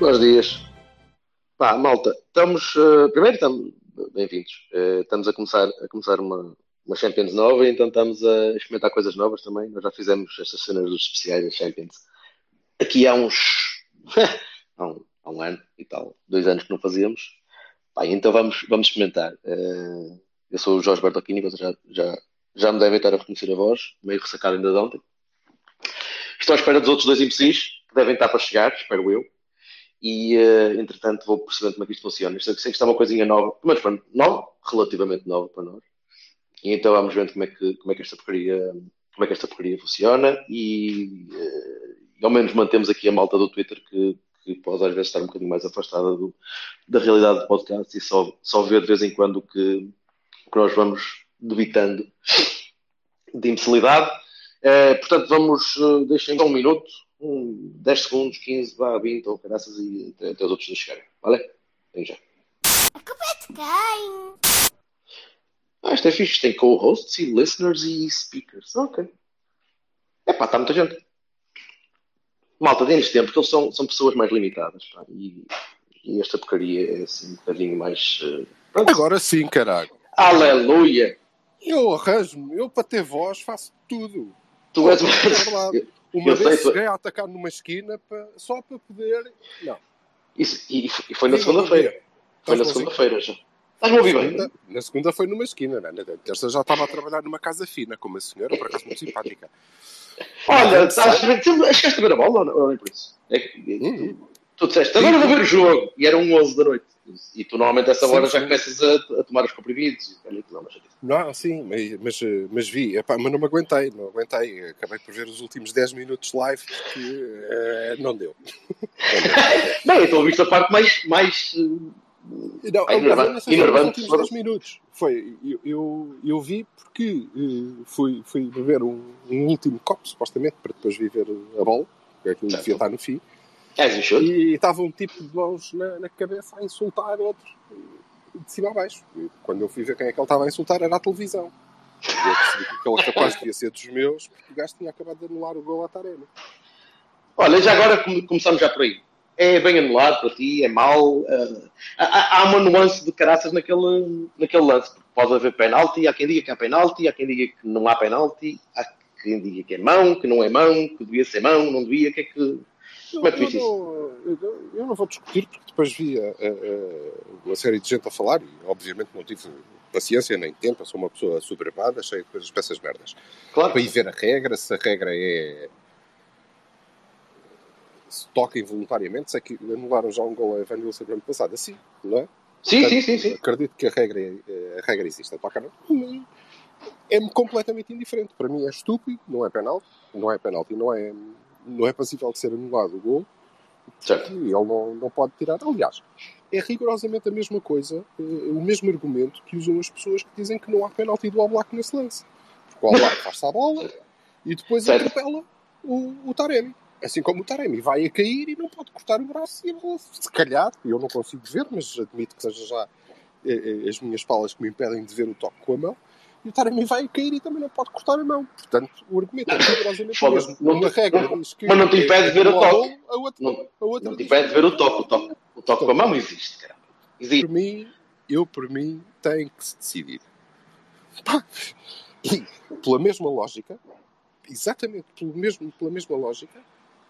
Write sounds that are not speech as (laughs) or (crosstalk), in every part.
Bons dias. Pá, malta, estamos. eh, primeiro, estamos. Bem-vindos. Eh, estamos a começar, a começar uma, uma Champions nova, então estamos a experimentar coisas novas também. Nós já fizemos estas cenas dos especiais da Champions aqui há uns. (laughs) há, um, há um ano e tal, dois anos que não fazíamos. Pá, então vamos, vamos experimentar. Eh, eu sou o Jorge Bertolini, vocês já, já, já me devem estar a reconhecer a voz, meio ressacado ainda de ontem. Estou à espera dos outros dois imbecis, que devem estar para chegar, espero eu e eh, entretanto vou percebendo como é que isto funciona. Isto, sei que isto é uma coisinha nova, menos para nova, relativamente nova para nós. E então vamos vendo como é que, como é que esta porcaria, como é que esta porcaria funciona e, e ao menos mantemos aqui a malta do Twitter que, que pode às vezes estar um bocadinho mais afastada do, da realidade do podcast e só, só ver de vez em quando o que, que nós vamos debitando de imbecilidade. Eh, portanto, vamos, uh, deixem um minuto, um, 10 segundos, 15, vá, 20 ou caraças e até, até os outros chegarem. Vale? Vem já. Quem? Ah, isto é fixe, tem co-hosts e listeners e speakers. Ok. É pá, está muita gente. Malta, deem-lhes tempo, porque eles são, são pessoas mais limitadas. Pá, e, e esta porcaria é assim um bocadinho mais. pronto. Agora sim, caralho. Aleluia! Eu arranjo-me, eu para ter voz faço tudo. Tu és É verdade. (laughs) Uma Eu sei, vez tu- cheguei a atacar numa esquina só para poder. Não. Isso, e, e foi na segunda-feira. Foi na segunda-feira já. Estás-me a ouvir bem? Segunda- na segunda foi numa esquina, né? na terça já estava a trabalhar numa casa fina com uma senhora, por acaso muito simpática. Olha, estás, chegaste a ver a bola ou não? Ou nem por isso? É Hum. Tu disseste, agora vou ver o jogo. E eram 11 da noite. E tu normalmente a essa Sim, hora já começas a, a tomar os comprimidos. Que não, mas. Não, sim, mas, mas, vi, Epá, mas não me aguentei, não aguentei. Acabei por ver os últimos 10 minutos live porque eh, não deu. (laughs) Bem, então ouviste a parte mais. mais eh, Não, Ai, nos enervante. últimos 10 minutos. Foi, eu, eu, eu vi porque eh, fui, fui beber um, um último copo, supostamente, para depois viver a bola, que é aquilo que devia estar no fim. As you should. E estava um tipo de mãos na, na cabeça a insultar outro, de cima a baixo. E quando eu fui ver quem é que ele estava a insultar, era a televisão. E eu percebi que aquele capaz devia ser dos meus, porque o gajo tinha acabado de anular o gol à Tarema. Olha, já agora come- começamos já por aí. É bem anulado para ti, é mau. eh, há- há, uma nuance de caraças naquele, naquele lance. Porque pode haver penalti, há quem diga que há penalti, há quem diga que não há penalti, há quem diga que é mão, que não é mão, que devia ser mão, não devia. O que é que. É eu, viste isso? não, eu, eu não vou discutir, porque depois vi a, a- a- uma série de gente a falar, e obviamente não tive paciência nem tempo, eu sou uma pessoa sobrevada, cheia de coisas essas merdas. Claro. Para ir ver a regra, se a regra é. se toca involuntariamente, sei que anularam já um gol a Evan Wilson no ano passado, assim, não é? Sim, sim, Portanto, sim, sim. Acredito que a regra, é- a regra existe. A toca não. É completamente indiferente. Para mim é estúpido, não é penalti, não é penalti, não é, não é passível de ser anulado o gol. Certo. E ele não, não pode tirar. Aliás, é rigorosamente a mesma coisa, eh, o mesmo argumento que usam as pessoas que dizem que não há penalti do Oblak nesse lance. Porque o Oblak (laughs) faz-se a bola e depois Certo. atropela o, o Taremi. Assim como o Taremi vai a cair e não pode cortar o braço e a bola, se calhar, eu não consigo ver, mas admito que seja já eh, eh, as minhas palas que me impedem de ver o toque com a mão. E o Taremi vai cair e também não pode cortar a mão. Portanto, o argumento é rigorosamente o mesmo. Não Uma regra não- diz que mas não te impede de ver o toque. A outra, Não- a outra Não te impede de ver o que- toque. O toque, o toque com a mão existe, caramba. Existe. por mim, eu por mim tenho que se decidir. E pela mesma lógica, exatamente pelo mesmo, pela mesma lógica,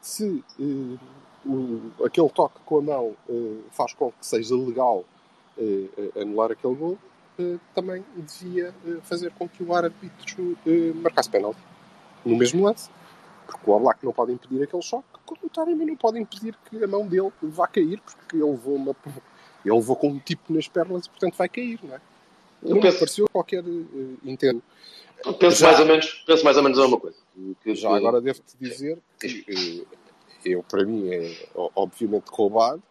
se eh, o- aquele toque com a mão eh, faz com que seja legal eh, anular aquele gol, também devia eh, fazer com que o árbitro eh, marcasse penalti no mesmo lance. Porque o Oblak não pode impedir aquele choque, como o Taremi não pode impedir que a mão dele vá cair, porque ele levou, uma, ele levou com um tipo nas pernas e, portanto, vai cair, não é? Eu Não penso, pareceu qualquer eh, entendo. penso Já- mais ou menos, penso mais ou menos a mesma coisa. Que- Já que- agora devo-te dizer que eh, eu, para mim, é obviamente roubado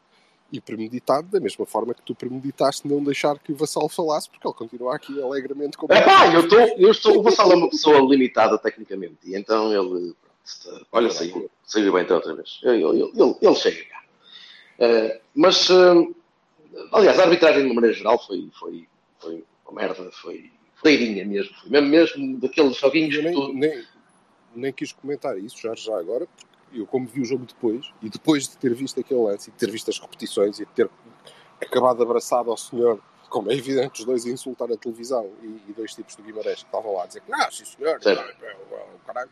e premeditado, da mesma forma que tu premeditaste não deixar que o Vassal falasse, porque ele continua aqui alegremente com É pá, eu, tô, eu estou. O Vassal é uma pessoa limitada tecnicamente. E então ele. pronto, olha, saiu, saiu bem então outra vez. Ele, ele, ele, ele chega cá. Eh, mas. eh, aliás, a arbitragem de uma maneira geral foi, foi, foi uma merda, foi freirinha mesmo. Foi mesmo, mesmo daqueles joguinhos nem, nem, nem quis comentar isso já, já agora, porque eu, como vi o jogo depois, e depois de ter visto aquele lance e de ter visto as repetições e de ter acabado abraçado ao senhor, como é evidente, os dois a insultar a televisão e, e dois tipos de Guimarães que estavam lá a dizer que não, sim senhor, Certo. não, não, não, caralho.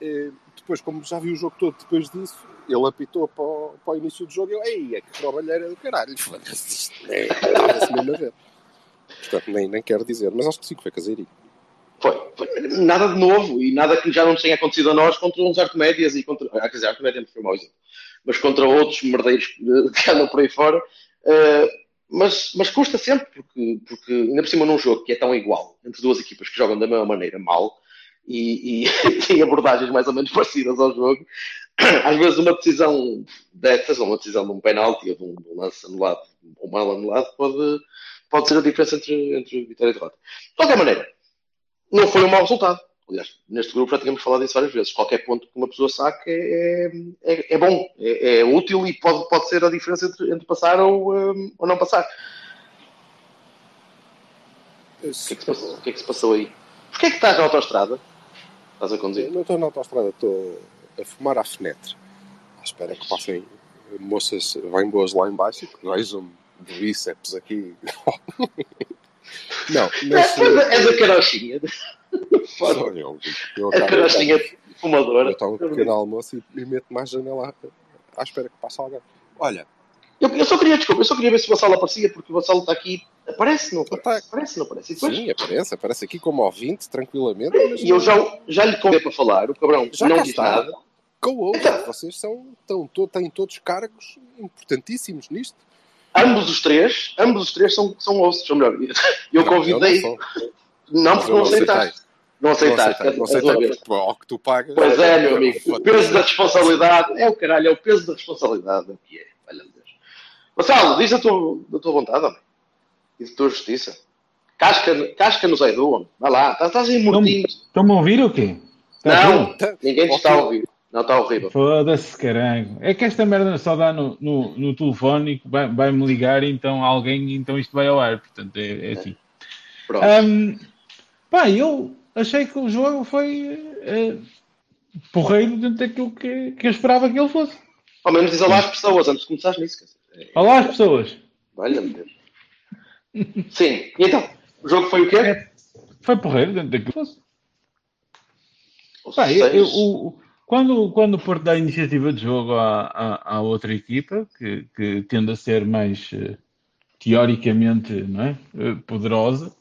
Eh, Depois, como já vi o jogo todo depois disso, ele apitou para o, para o início do jogo e eu, ei, é que trabalheira do caralho, foda-se, isto é, mesmo a ver. Portanto, nem, nem quero dizer, mas acho que sim que foi caseirinho. Foi, foi nada de novo e nada que já não tenha acontecido a nós contra uns arcomédias e contra. Ah, quer dizer, arcomédia foi mau exemplo. Mas contra outros merdeiros que andam por aí fora. Eh, mas, mas custa sempre, porque, porque ainda por cima num jogo que é tão igual entre duas equipas que jogam da mesma maneira mal e, e têm (laughs) abordagens mais ou menos parecidas ao jogo, (coughs) às vezes uma decisão dessas, ou uma decisão de um penalti ou um, de um lance anulado ou mal anulado, pode, pode ser a diferença entre, entre vitória e derrota. De qualquer maneira, não foi um mau resultado. Aliás, neste grupo já tínhamos falado isso várias vezes. Qualquer ponto que uma pessoa saque é, é, é bom, é, é útil e pode, pode ser a diferença entre, entre passar ou, um, ou não passar. O que, é que o que é que se passou aí? Porquê é que estás na autostrada? Estás a conduzir? Eu não estou na autostrada, estou a fumar à fenetre. À espera que passem moças bem boas lá em baixo e que vejam bíceps aqui. (laughs) não, mas. És a- és a carochinha. Eu, eu A acabo- carochinha eu fumadora. estou um pequeno almoço e, e meto mais janela à, à espera que passe alguém. Olha, Eu, eu só queria, desculpa, eu só queria ver se o Vassalo aparecia, porque o Vassalo está aqui. Aparece, não Tá. aparece? Aparece, não aparece. Depois, sim, aparece, aparece aqui como ouvinte, tranquilamente. Mas e eu já, já lhe convidei para falar, o cabrão Já não diz está. nada. co-host, vocês são, estão, têm todos cargos importantíssimos nisto. Ambos os três, ambos os três são, são hosts, ou melhor, (laughs) eu Não, convidei, eu não não, porque não aceitaste. Não Não aceitaste, não é a tua aceitei, vez. porque ao que tu pagas. Pois é, meu amigo, o Foda-se. peso da responsabilidade, é o caralho, é o peso da responsabilidade, é o que é, valha Deus. Vassalo, diz a tua, da tua vontade, homem, e da tua justiça. Casca, casca no Zaidu, homem, vai lá, estás, estás aí mortinho. Estão-me a ouvir ou quê? Tá Não, tudo? ninguém te está a ouvir. Não está horrível. Foda-se, caralho. É que esta merda só dá no, no, no telefone e vai- vai-me ligar, então alguém, então isto vai ao ar. Portanto, é, é assim. Pronto. Ahm, pá, eu achei que o jogo foi eh, porreiro dentro daquilo que, que eu esperava que ele fosse. Ao menos diz olá às pessoas antes de começares nisso. é- Olá, as pessoas. Valha-me Deus. Sim, e então? O jogo foi o quê? É, foi porreiro dentro daquilo que fosse. Pá, eu, eu- o- quando, quando o Porto dá a iniciativa de jogo à, à, à outra equipa, que, que tende a ser mais eh, teoricamente não é? Eh, poderosa,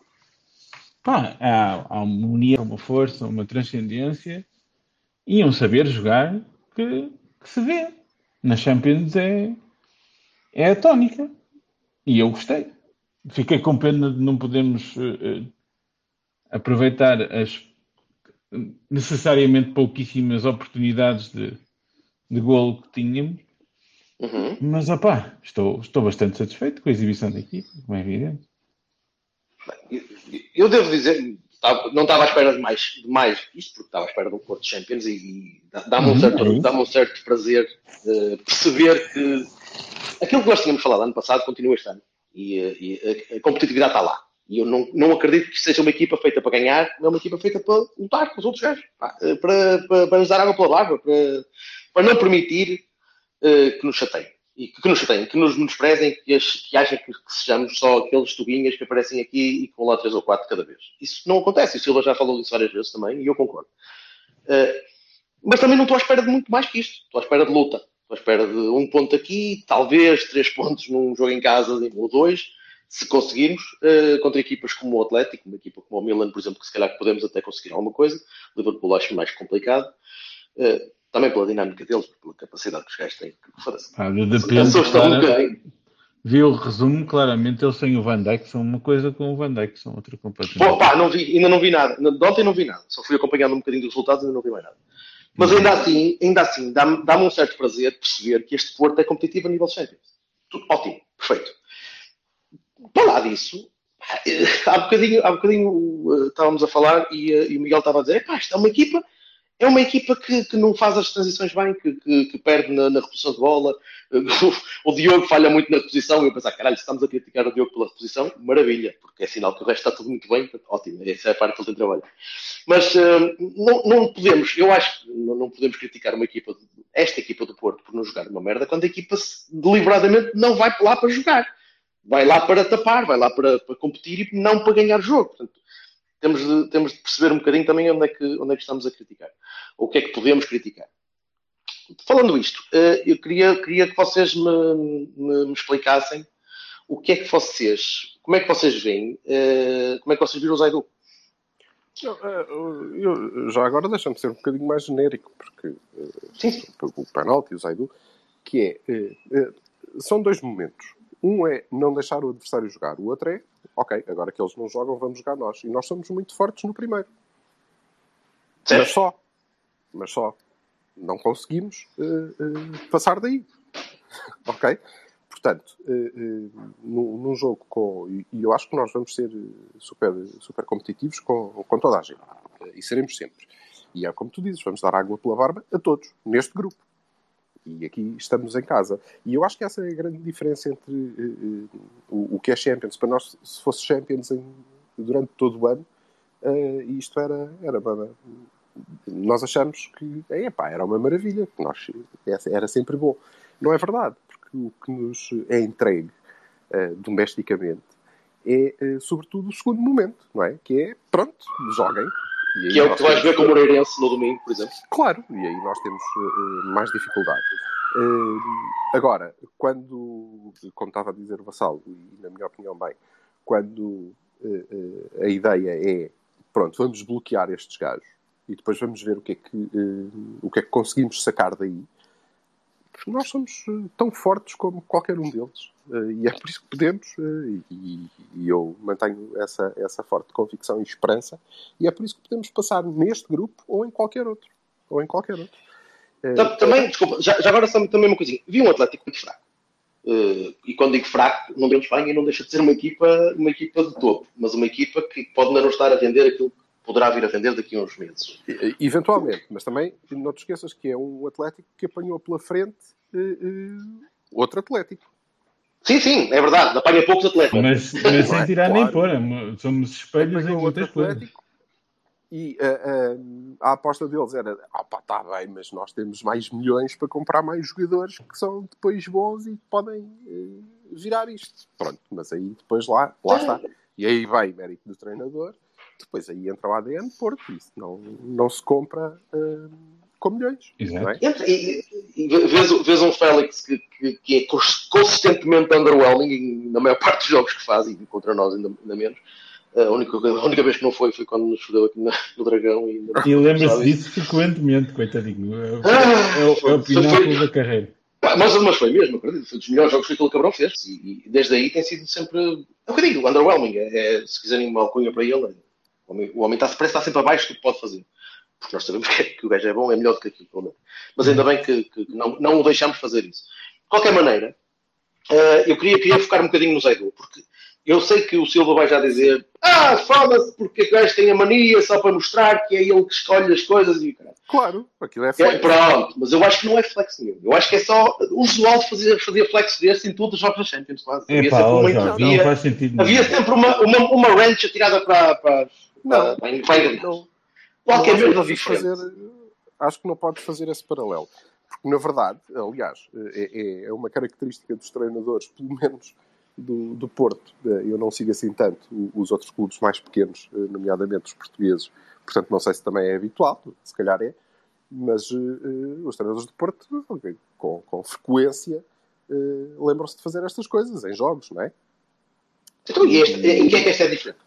pá, há, há uma união, uma força, uma transcendência e um saber jogar que, que se vê. Na Champions é, é a tónica. E eu gostei. Fiquei com pena de não podermos eh, aproveitar as necessariamente pouquíssimas oportunidades de, de golo que tínhamos, Uhum. mas opá, estou, estou bastante satisfeito com a exibição da equipe, como é evidente. Eu devo dizer, não estava à espera de mais, de mais isto, porque estava à espera um Porto Champions e, e dá- dá-me um, Uhum, certo, é isso. dá-me um certo prazer eh, perceber que aquilo que nós tínhamos falado ano passado continua este ano. E, eh, e a, a competitividade está lá. E eu não, não acredito que seja uma equipa feita para ganhar, é uma equipa feita para lutar com os outros gajos. Eh, Para, para, para nos dar água pela água, para, para não permitir eh, que nos chateiem. E que, que nos chateiem, que nos menosprezem, que, que achem que, que sejamos só aqueles tubinhas que aparecem aqui e vão lá três ou quatro cada vez. Isso não acontece. E o Silva já falou disso várias vezes também, e eu concordo. Eh, mas também não estou à espera de muito mais que isto. Estou à espera de luta. Estou à espera de um ponto aqui, talvez três (laughs) pontos num jogo em casa ou dois, se conseguirmos, eh, contra equipas como o Atlético, uma equipa como o Milan, por exemplo, que se calhar podemos até conseguir alguma coisa. Liverpool acho mais complicado. Eh, também pela dinâmica deles, pela capacidade que os gajos têm. De- depende, Assusta-me um vi o resumo, claramente eles sem o Van Dijk são uma coisa com o Van Dijk, são outra completamente. pá, não vi, ainda não vi nada. De ontem não vi nada. Só fui acompanhando um bocadinho dos resultados e ainda não vi mais nada. Mas ainda assim, ainda assim, dá-me dá-me um certo prazer perceber que este Porto é competitivo a nível Champions. Tudo ótimo, perfeito. Para lá disso, eh, há bocadinho, há bocadinho eh, estávamos a falar e, eh, e o Miguel estava a dizer: isto é uma equipa, é uma equipa que, que não faz as transições bem, que, que, que perde na, na reposição de bola. (laughs) O, Diogo falha muito na reposição. E eu pensar, caralho, estamos a criticar o Diogo pela reposição, maravilha, porque é sinal que o resto está tudo muito bem. Ótimo, essa é a parte que ele tem trabalho. Mas não, não, podemos, eu acho que não, não, podemos criticar uma equipa, esta equipa do Porto, por não jogar uma merda, quando a equipa deliberadamente não vai lá para jogar. Vai lá para tapar, vai lá para, para competir e não para ganhar jogo. Portanto, temos de, temos de perceber um bocadinho também onde é, que, onde é que estamos a criticar. Ou o que é que podemos criticar. Falando isto, eh, eu queria, queria que vocês me, me, me explicassem o que é que vocês, como é que vocês veem, eh, como é que vocês viram o Zaidu? Eh, eu, já agora deixa-me ser um bocadinho mais genérico, porque sim, o penalti e o Zaidu, que é, são dois momentos. Um é não deixar o adversário jogar, o outro é ok, agora que eles não jogam, vamos jogar nós. E nós somos muito fortes no primeiro. Sim. Mas só. Mas só. Não conseguimos uh, uh, passar daí. (laughs) ok? Portanto, uh, num, num, jogo com. E, e, eu acho que nós vamos ser super, super competitivos com, com toda a gente. e seremos sempre. E é como tu dizes, vamos dar água pela barba a todos, neste grupo. E aqui estamos em casa. E eu acho que essa é a grande diferença entre uh, uh, o, o, que é Champions. Para nós, se fosse Champions em, durante todo o ano, uh, isto era, era nós achamos que epá, era uma maravilha, que nós, era sempre bom. Não é verdade, porque o que nos é entregue domesticamente é, sobretudo, o segundo momento, não é? Que é, pronto, joguem, que é o que tu vais ver com o Moreirense no domingo, por exemplo. Claro, e aí nós temos uh, mais dificuldade. Uh, agora, quando, como estava a dizer o Vassal, e na minha opinião bem, quando uh, a ideia é, pronto, vamos bloquear estes gajos e depois vamos ver o que é que, o que, é que conseguimos sacar daí, nós somos tão fortes como qualquer um deles. Uh, e é por isso que podemos, uh, e, e, eu mantenho essa, essa forte convicção e esperança, e é por isso que podemos passar neste grupo ou em qualquer outro. Ou em qualquer outro. Uh, também, desculpa, já, já, agora também uma coisinha. Vi um Atlético muito fraco. e quando digo fraco, não vemos bem e não deixa de ser uma equipa, uma equipa de topo, mas uma equipa que pode não estar a vender aquilo poderá vir a vender daqui a uns meses. Eventualmente, mas também não te esqueças que é um Atlético que apanhou pela frente outro Atlético. Sim, sim, é verdade, apanha poucos atletas. Mas, mas sem tirar claro. nem pôr, é somos espelhos em outras coisas. E uh, uh, a aposta deles era: ah, pá, está bem, mas nós temos mais milhões para comprar mais jogadores que são depois bons e podem uh, virar isto. Pronto, mas aí depois lá, lá está. E aí vai mérito do treinador, depois aí entra o ADN Porto, isso não, não se compra com milhões. Exato. É? E, e, vês, vês, um Félix que, que, que, é consistentemente underwhelming na maior parte dos jogos que faz, e contra nós ainda, ainda menos. A única, a única vez que não foi foi quando nos fodeu aqui na, no Dragão. E, e lembra-se disso frequentemente, coitadinho. É, ah, é, é, é o pináculo da carreira. Mas, mas foi mesmo, acredito. Foi dos melhores jogos que aquele cabrão fez. E, e, desde aí tem sido sempre. É o que eu digo, underwhelming. É, é, se quiserem uma alcunha para ele, o homem, o homem está, parece estar sempre abaixo do que pode fazer porque nós sabemos (laughs) que, que, o gajo é bom, é melhor do que aquilo, pelo menos. Mas ainda bem que, que não, não o deixamos fazer isso. De qualquer maneira, uh, eu queria, queria focar um bocadinho no Zaidu, porque eu sei que o Silva vai já dizer ah, foda-se porque o gajo tem a mania só para mostrar que é ele que escolhe as coisas e caralho. Claro, aquilo é flex. É, pronto, mas eu acho que não é flex nenhum. Eu acho que é só usual fazer, fazer flex desse em todos os jogos da Champions. Quase. Havia sempre uma, já, havia, não faz sentido havia sempre uma, uma, uma range atirada para, para, não, para, para, não, Qualquer merda fazer, Acho que não podes fazer esse paralelo. Porque, na verdade, aliás, é, é, é uma característica dos treinadores, pelo menos do, do Porto. Eu não sigo assim tanto os outros clubes mais pequenos, nomeadamente os portugueses. Portanto, não sei se também é habitual, se calhar é. Mas uh, os treinadores do Porto, com, com frequência, uh, lembram-se de fazer estas coisas em jogos, não é? Então, e, este, e que é que este é diferente?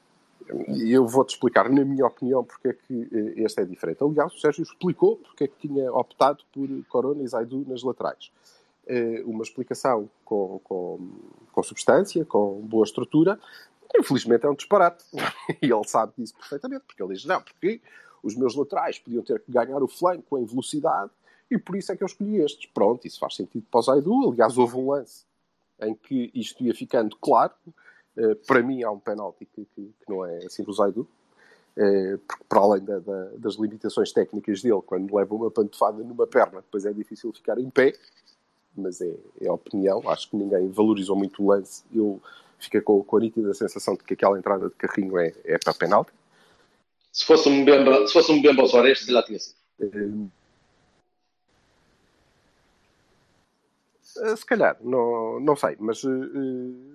E eu vou-te explicar, na minha opinião, porque é que eh, este é diferente. Aliás, o Sérgio explicou porque é que tinha optado por Corona e Zaidu nas laterais. Eh, uma explicação com, com, com substância, com boa estrutura. Infelizmente é um disparate. (laughs) E ele sabe disso perfeitamente, porque ele diz, não, porque os meus laterais podiam ter que ganhar o flanco em velocidade e por isso é que eu escolhi estes. Pronto, isso faz sentido para o Zaidu. Aliás, houve um lance em que isto ia ficando claro, para mim há um penalti que, que, que, não é assim do Zaidu. Eh, porque para além da- da- das limitações técnicas dele, quando leva uma pantofada numa perna, depois é difícil ficar em pé, mas é, é opinião, acho que ninguém valorizou muito o lance, eu fiquei com, com a nítida sensação de que aquela entrada de carrinho é, é para penalti. Se fosse um Bemba, se fosse um Bemba Soares, se lá tinha sido. Eh, Se calhar, não, não sei, mas eh, eh,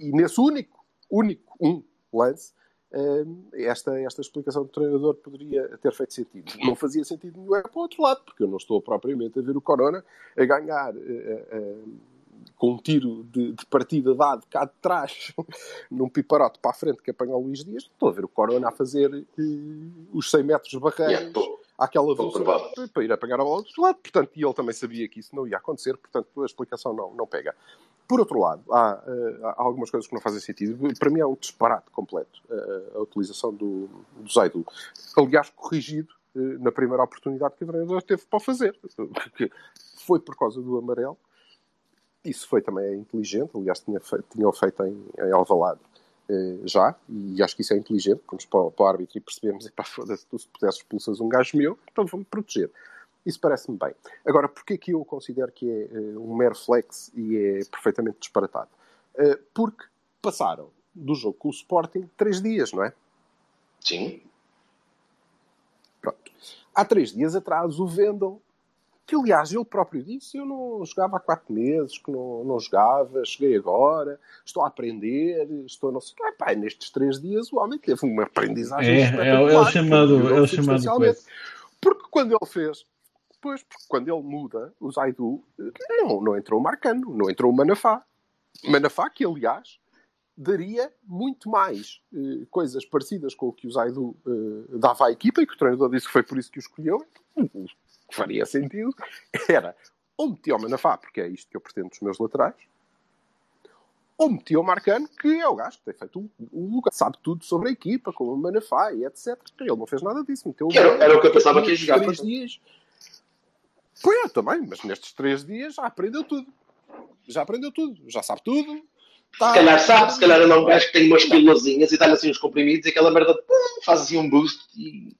e nesse único, único, um lance, eh, esta, esta explicação do treinador poderia ter feito sentido. Não fazia sentido nenhum é para o outro lado, porque eu não estou propriamente a ver o Corona a ganhar eh, eh, com um tiro de, de partida dado cá de trás, (laughs) num piparote para a frente que apanha o Luís Dias. Estou a ver o Corona a fazer eh, os 100 metros barreiros Yeah, àquela velocidade para ir apanhar a bola do outro lado. Portanto, e ele também sabia que isso não ia acontecer, portanto, a explicação não, não pega. Por outro lado, há, eh, há algumas coisas que não fazem sentido. Para mim é um disparate completo eh, a utilização do, do Zaidu. Aliás, corrigido eh, na primeira oportunidade que o treinador teve para fazer. Foi por causa do amarelo. Isso foi também inteligente. Aliás, tinha feito, tinham feito em, em Alvalade já, e acho que isso é inteligente. Vamos para, para o árbitro e percebemos: epá, foda-se, tu se pudesses um gajo meu, então vamos proteger. Isso parece-me bem. Agora, porquê que eu considero que é eh, um mero flex e é perfeitamente disparatado? Eh, porque passaram do jogo com o Sporting três dias, não é? Sim. Pronto. Há três dias atrás, o Vendel, que aliás ele próprio disse: Eu não jogava há quatro meses, que não, não jogava, cheguei agora, estou a aprender, estou não sei o quê. Nestes três dias o homem teve uma aprendizagem É, é, espetacular. é o chamado, é o chamado. Porque quando ele fez, pois, porque quando ele muda o Zaidu, não, não entrou o Marcano, não entrou o Manafá. Manafá, que aliás daria muito mais eh, coisas parecidas com o que o Zaidu eh, dava à equipa e que o treinador disse que foi por isso que o escolheu. O que faria sentido era ou metia o Manafá, porque é isto que eu pretendo dos meus laterais, ou metia o Marcano, que é o gajo que tem feito o, o lugar, sabe tudo sobre a equipa, como o Manafá e etc. Ele não fez nada disso, meteu o era- era o que eu pensava que ia jogar, Três portanto. dias. Pois eu também, mas nestes três dias já aprendeu tudo. Já aprendeu tudo, já sabe tudo. Tá- Se calhar sabe, se calhar é um gajo que tem umas pílulazinhas e dá-lhe assim uns comprimidos e aquela merda pum, faz assim um boost e...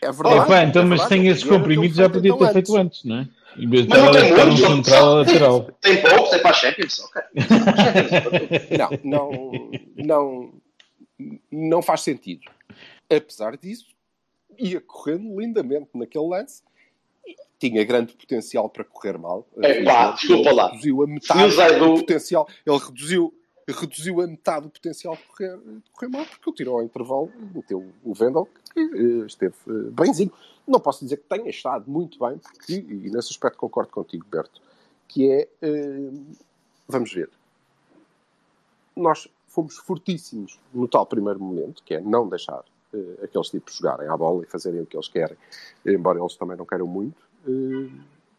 É verdade. Epá, então, é mas verdade, sem esses comprimidos já podia ter feito antes, não é? Em vez de Mas estar não a tem estar um central lateral. Tem poucos, é para a Champions, ok. (laughs) Não, não, não, não faz sentido. Apesar disso, ia correndo lindamente naquele lance. Tinha grande potencial para correr mal. É, pá, desculpa lá. Reduziu a metade do potencial. Ele reduziu, reduziu a metade do potencial de correr, de correr mal porque ele tirou ao intervalo e meteu o Vendel que eh, esteve eh, bemzinho. Não posso dizer que tenha estado muito bem, porque, e nesse aspecto concordo contigo, Berto, que é, eh, vamos ver, nós fomos fortíssimos no tal primeiro momento, que é não deixar aqueles tipos jogarem à bola e fazerem o que eles querem, embora eles também não queiram muito. Eh,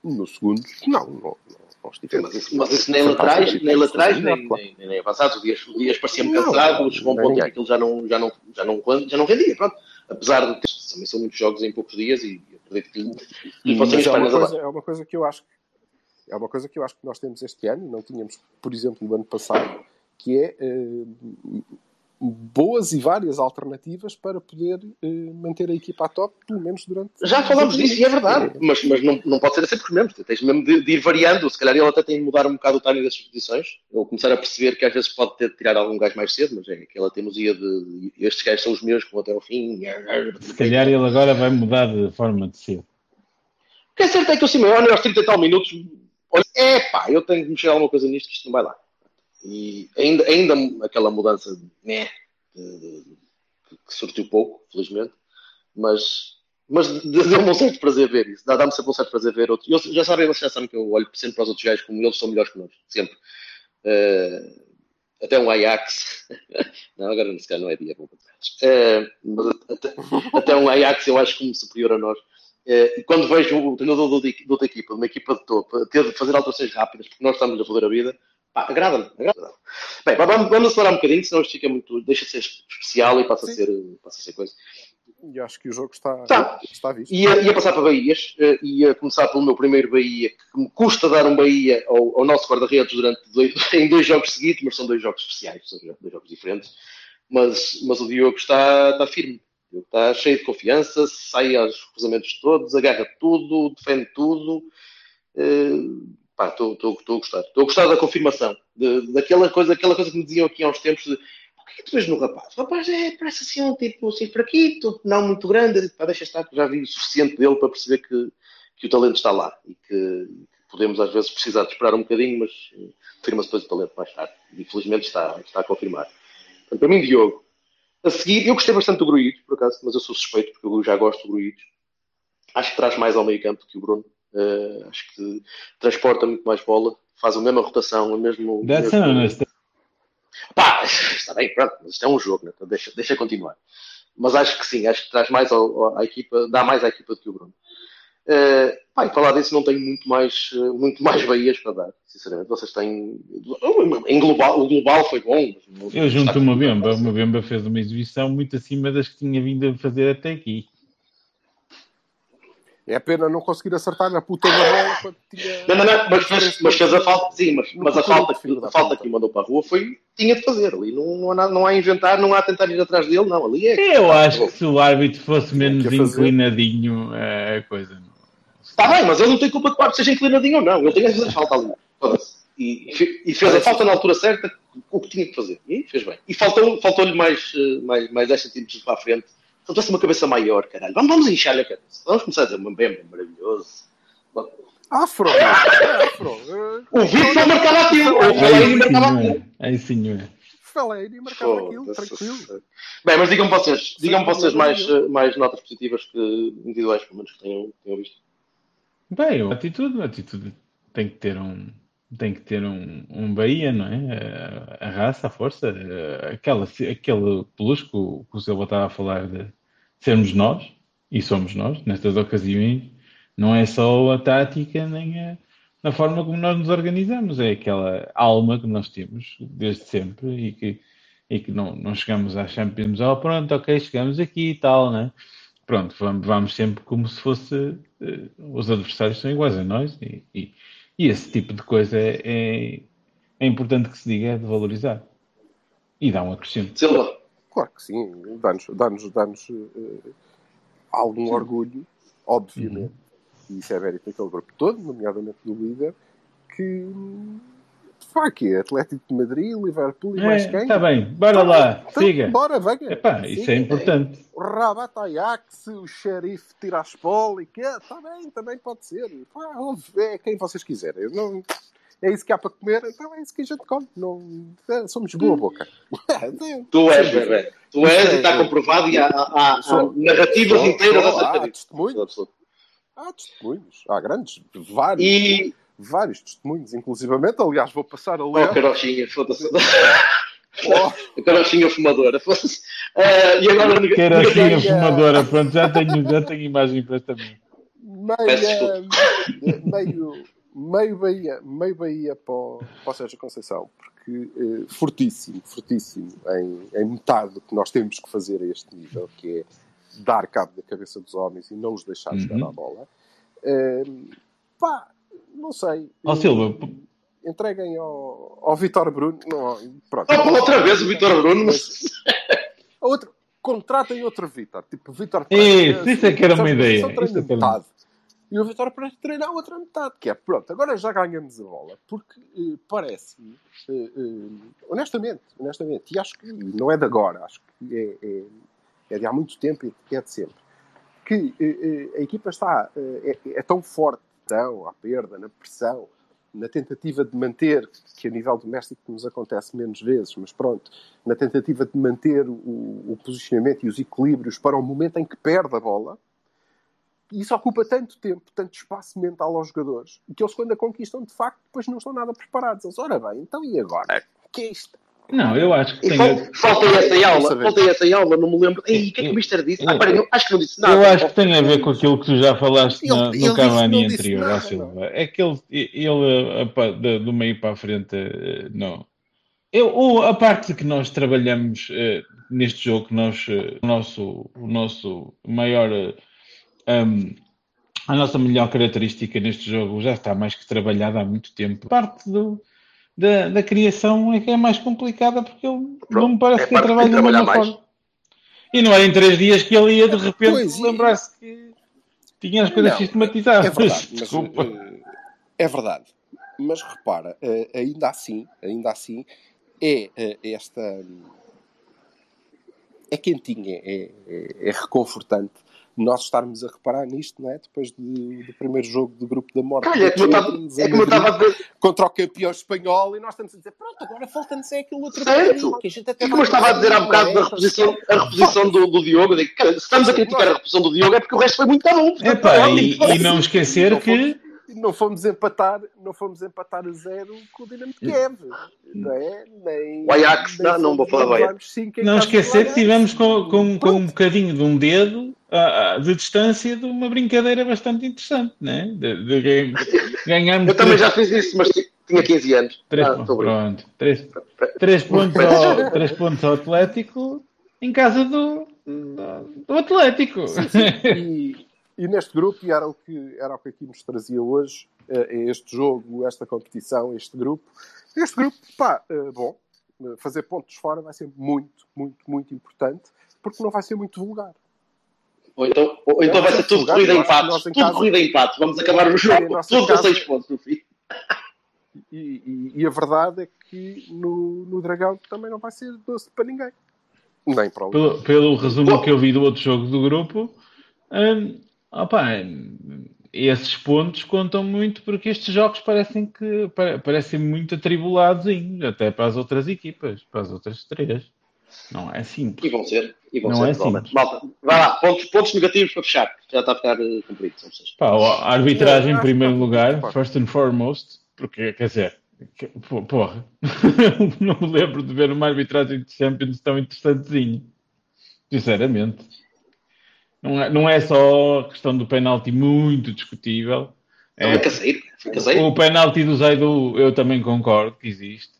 no segundo, não, não, não, estivemos. Mas isso, mas isso nem laterais, nem laterais, nem, claro. nem, nem, nem avançados. O Dias, o Dias parecia-me cansado, chegou um ponto que ele já não, já não, já não, já não rendia. Pronto. Apesar de ter, também são muitos jogos em poucos dias e acredito que lhe fossem Mas as é pernas coisa, é uma coisa que eu acho é uma coisa que eu acho que nós temos este ano não tínhamos, por exemplo, no ano passado, que é eh, boas e várias alternativas para poder eh, manter a equipa a top, pelo menos durante. Já falámos disso e é verdade, mas, mas não, não pode ser sempre os mesmos. Tens mesmo de, de ir variando. Se calhar ele até tem de mudar um bocado o timing das substituições. Ou começar a perceber que às vezes pode ter de tirar algum gajo mais cedo, mas é aquela teimosia de estes gajos são os meus que vão até ao fim. Se calhar ele agora vai mudar de forma de ser. O que é certo é que o Simeone aos 30 e tal minutos, olha, epá, eu tenho de mexer alguma coisa nisto que isto não vai lá. E ainda, ainda aquela mudança né, que, surtiu pouco, felizmente, mas, mas deu-me um certo prazer ver isso. Dá- Dá-me sempre um certo prazer ver outros. Eu, já sabem, vocês já sabem que eu olho sempre para os outros gajos como eles são melhores que nós, sempre. Eh, até um Ajax, (laughs) não, agora nesse caso não é dia, vou. Eh, mas até, até um Ajax eu acho como superior a nós. Eh, e quando vejo o treinador do- de outra equipa, de uma equipa de topo, ter de fazer alterações rápidas, porque nós estamos a foder a vida, pá, agrada-me, agrada-me. Bem, vamos, vamos acelerar um bocadinho, senão isto fica muito, deixa de ser especial e passa a ser, passa a ser coisa. E acho que o jogo está, Tá. está visto. Ia, ia passar para Bahias, eh, ia começar pelo meu primeiro Bahia, que me custa dar um Bahia ao, ao nosso guarda-redes durante dois, (laughs) em dois jogos seguidos, mas são dois jogos especiais, são dois jogos diferentes. Mas, mas o Diogo está, está firme. Diogo está cheio de confiança, sai aos cruzamentos todos, agarra tudo, defende tudo. Uh, pá, estou a gostar. Estou a gostar da confirmação. De, daquela, coisa, aquela coisa que me diziam aqui há uns tempos de o que é que tu vês no rapaz? O rapaz é, parece assim um tipo assim fraquito, não muito grande. Pá, deixa estar, já vi o suficiente dele para perceber que, que o talento está lá e que, que podemos às vezes precisar de esperar um bocadinho, mas confirma-se depois o talento mais tarde. E felizmente está, está a confirmar. Portanto, para mim, Diogo. A seguir, eu gostei bastante do Gruído, por acaso, mas eu sou suspeito porque eu já gosto do Gruído. Acho que traz mais ao meio campo que o Bruno. Uh, acho que transporta muito mais bola, faz a mesma rotação, o mesmo. That's mesmo... honest. Pá, está bem, pronto, mas isto é um jogo, né? então deixa, deixa continuar. Mas acho que sim, acho que traz mais ao, à equipa, dá mais à equipa do que o Bruno. Uh, pá, e falar disso não tenho muito mais, uh, muito mais Bahias para dar, sinceramente. Vocês têm. Em global, o global foi bom. Eu junto uma Bemba, uma Bemba fez uma exibição muito acima das que tinha vindo a fazer até aqui. É pena não conseguir acertar na puta da bola quando tinha. Não, não, não, mas fez, mas fez a falta, sim, mas, mas a falta, que, a falta que mandou para a rua foi. tinha de fazer ali. Não, não, há, não há a inventar, não há a tentar ir atrás dele, não. Ali é. Eu acho que se o árbitro fosse menos inclinadinho, é a coisa. Está bem, mas ele não tem culpa que o árbitro seja inclinadinho ou não. Ele tem a fazer falta ali. E, e, fez a falta na altura certa, o que tinha que fazer. E fez bem. E faltou-lhe faltou mais, eh, mais, mais 10 centímetros para a frente Faltasse uma cabeça maior, caralho. Vamos, vamos inchar-lhe a cabeça. Vamos começar a dizer um bem maravilhoso. Afro! (laughs) afro. O Vitor marcava aquilo. O Fellaini marcava aquilo. Aí sim, é. Fellaini marcava aquilo, tranquilo. Bem, mas digam-me vocês, digam vocês mais, mais notas positivas que individuais, pelo menos que tenham, tenham visto. Bem, a atitude, a atitude tem que ter um, tem que ter um, um Bahia, não é? A, a raça, a força, aquela, aquele plus que o, que o Silva estava a falar de sermos nós, e somos nós, nestas ocasiões, não é só a tática nem a, a forma como nós nos organizamos, é aquela alma que nós temos desde sempre e que, e que não, não chegamos à Champions, oh pronto, ok, chegamos aqui e tal, né? Pronto, vamos, vamos sempre como se fosse uh, os adversários são iguais a nós e, e, e esse tipo de coisa é, é, é importante que se diga, é de valorizar e dá um acrescento. Silva. Claro que sim, dá-nos dá -nos, dá -nos, uh, algum sim. orgulho, obviamente, uhum. e isso é mérito daquele grupo todo, nomeadamente do líder, que pá, que é Atlético de Madrid, Liverpool e é, mais quem? Está bem, bora tá lá, então, siga. Bora, venha. Epá, isso é importante. O Rabat Ajax, o Xerife Tiraspol e que está bem, também pode ser. Pá, é quem vocês quiserem. Não, é isso que há para comer, então é isso que a gente come. Não, é, somos boa boca. (laughs) tu és, bebê. Tu és e está comprovado e há, há, há sou, narrativas sou, inteiras sou, há testemunhos. Há testemunhos. Há grandes, vários. E... Vários testemunhos, inclusivamente. Aliás, vou passar a ler. Oh, carochinha, foda-se. (laughs) Oh. Carochinha fumadora. Uh, e agora... Carochinha fumadora, pronto, já tenho, já tenho imagem para esta Meia, meio meio Bahia, meio Bahia para o, para o Sérgio Conceição, porque eh, fortíssimo, fortíssimo em, em metade do que nós temos que fazer a este nível, que é dar cabo da cabeça dos homens e não os deixar uhum. jogar a bola. Eh, pá, não sei. Ó oh, Silva, entreguem ao, ao Vitor Bruno. Não, pronto. Oh, outra vez o Vitor Bruno, mas... outro, contratem outro Vitor, tipo Vitor Isso, isso é que era uma ideia. Isso é que era... E o Vitória para treinar a outra metade, que é pronto, agora já ganhamos a bola, porque eh, parece-me, eh, eh, honestamente, honestamente, e acho que não é de agora, acho que é, é, é de há muito tempo e é de sempre, que a equipa está, é, é, tão forte, tão à perda, na pressão, na tentativa de manter, que a nível doméstico nos acontece menos vezes, mas pronto, na tentativa de manter o, o posicionamento e os equilíbrios para o momento em que perde a bola, isso ocupa tanto tempo, tanto espaço mental aos jogadores, que eles, quando a conquistam, de facto, depois não estão nada preparados. Eles, ora bem, então e agora? O que é isto? Não, eu acho que tem. Falta essa aula, falta essa aula, não me lembro. Ei, o que é que o Mister disse? Ah, pera, eu acho que não disse nada. Eu acho que tem a ver com aquilo que tu já falaste ele, no, no Cavani anterior, nada, Silva. É que ele, ele, do meio para a frente, eh, não. Eu, a parte que nós trabalhamos uh, neste jogo, nós, uh, o, nosso, o nosso maior. Um, a nossa melhor característica neste jogo já está mais que trabalhada há muito tempo. Parte do, da, da criação é que é mais complicada porque ele Pronto, não me parece é que trabalha da mesma forma. E não era em três dias que ele ia de repente Pois, e- lembrar-se que tinha as coisas Não, sistematizadas. É verdade, (laughs) mas, eh, é verdade. Mas repara, eh, ainda assim, ainda assim, é eh, esta é quentinha, é, é, é reconfortante nós estarmos a reparar nisto, não é? Depois do, do primeiro jogo do grupo da morte Olha, é como eu estava- é a dizer. contra o campeão espanhol e nós estamos a dizer, pronto, agora falta-nos é aquilo outro Certo. bocadinho, que a gente até E como eu estava a dizer há conseguir, bocado da é? reposição, a reposição do, do Diogo, digo, se estamos a criticar a reposição do Diogo é porque o resto foi muito bom. é e, e não esquecer Não que não fomos empatar, não fomos empatar a zero com o Dinamo de Kiev, não é? Nem, O Ajax, nem não, não vou falar do Ajax. não esquecer que tivemos com, com, com um bocadinho de um dedo de distância de uma brincadeira bastante interessante, né? De, de ganha- ganharmos Eu também três- já fiz isso, mas ti- tinha 15 anos. Três, Ah, pontos, pronto. Três, três, pontos ao, pontos ao Atlético em casa do, do, Atlético. (laughs) E, e neste grupo, e era o que, era o que aqui nos trazia hoje, eh, este jogo, esta competição, este grupo. Este grupo, pá, eh, bom, eh, fazer pontos fora vai ser muito, muito, muito importante, porque não vai ser muito vulgar. Ou então, ou então vai ser tudo corrida em Tudo casa- corrida empates. Vamos acabar o Em jogo. Tudo com casa- 6 pontos no fim. E, e- e a verdade é que no, no Dragão também não vai ser doce para ninguém. Nem para o pelo, pelo resumo que eu vi do outro jogo do grupo, hum, opá, hum, esses pontos contam muito porque estes jogos parecem que pare- parecem muito atribulados até para as outras equipas, para as outras três. Não é E simples. vão ser. E vão Não ser, é provavelmente. Malta, vai lá. Pontos, pontos negativos para fechar. Já está a ficar uh, cumprido. São vocês. Pá, a arbitragem em primeiro tá lugar, first and foremost, porque, quer dizer, que- porra, (laughs) não me lembro de ver uma arbitragem de Champions tão interessantezinha. Sinceramente. Não é, não é só a questão do penalti muito discutível. É, é caseiro. Caseiro. o penalti do Zaidu eu também concordo que existe.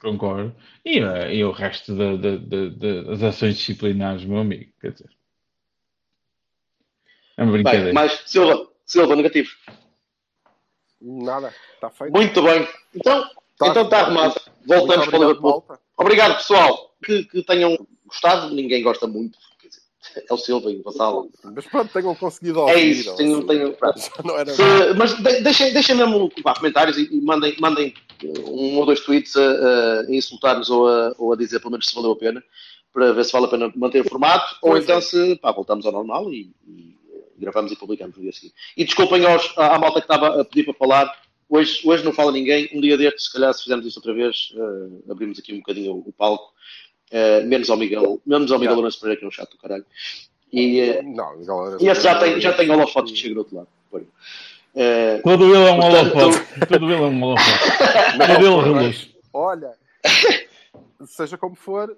Concordo. E, eh, e o resto da- da- da- da- das ações disciplinares, meu amigo. Quer dizer. É uma Bem, brincadeira. mais Silva. Silva, negativo. Nada, está feito. Muito bem. Então, Tá. então está arrumado. Voltamos para o obrigado, Liverpool. malta. Obrigado, pessoal. Que, que tenham gostado. Ninguém gosta muito. É o Silva e o Vassalo. Mas pronto, tenham conseguido ouvir. É isso. Tenho, tenho, (laughs) Se- mas de- deixem, deixem mesmo pá, comentários e, e mandem, mandem um ou dois tweets a, a insultar-nos ou a, ou a dizer pelo menos se valeu a pena, para ver se vale a pena manter o formato, ou Pois é. então se pá, voltamos ao normal e, e, gravamos e publicamos no dia seguinte. E desculpem aos, à, à malta que estava a pedir para falar, hoje, hoje não fala ninguém, um dia destes, se calhar se fizermos isto outra vez, eh, abrimos aqui um bocadinho o, o palco, eh, menos ao Miguel, menos ao Miguel. Lourenço Pereira, que é um chato do caralho. E, eh, Não, galera. e esse já tem, já tem holofotes que chega do outro lado. Eh, Todo ele é um holofote. Todo ele é um holofote. (laughs) Todo ele não, reluz. Olha, seja como for,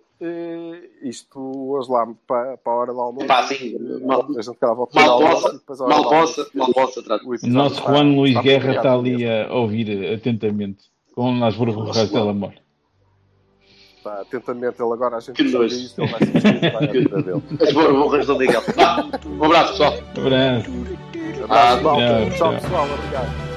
isto hoje lá para, para a hora do almoço. Pá, sim, mal- a gente grava mal possa, mal do possa, mal possa, o nosso Juan Luís Guerra está ali a ouvir atentamente com las burbujas del amor. Está atentamente, ele agora a gente Que sabe nojo. isto, ele vai se vestir, vai (laughs) à vida dele. As borras do Miguel. Vá, (laughs) Um abraço, pessoal. Abraço. Abraço, Tchau, tchau. pessoal. Obrigado.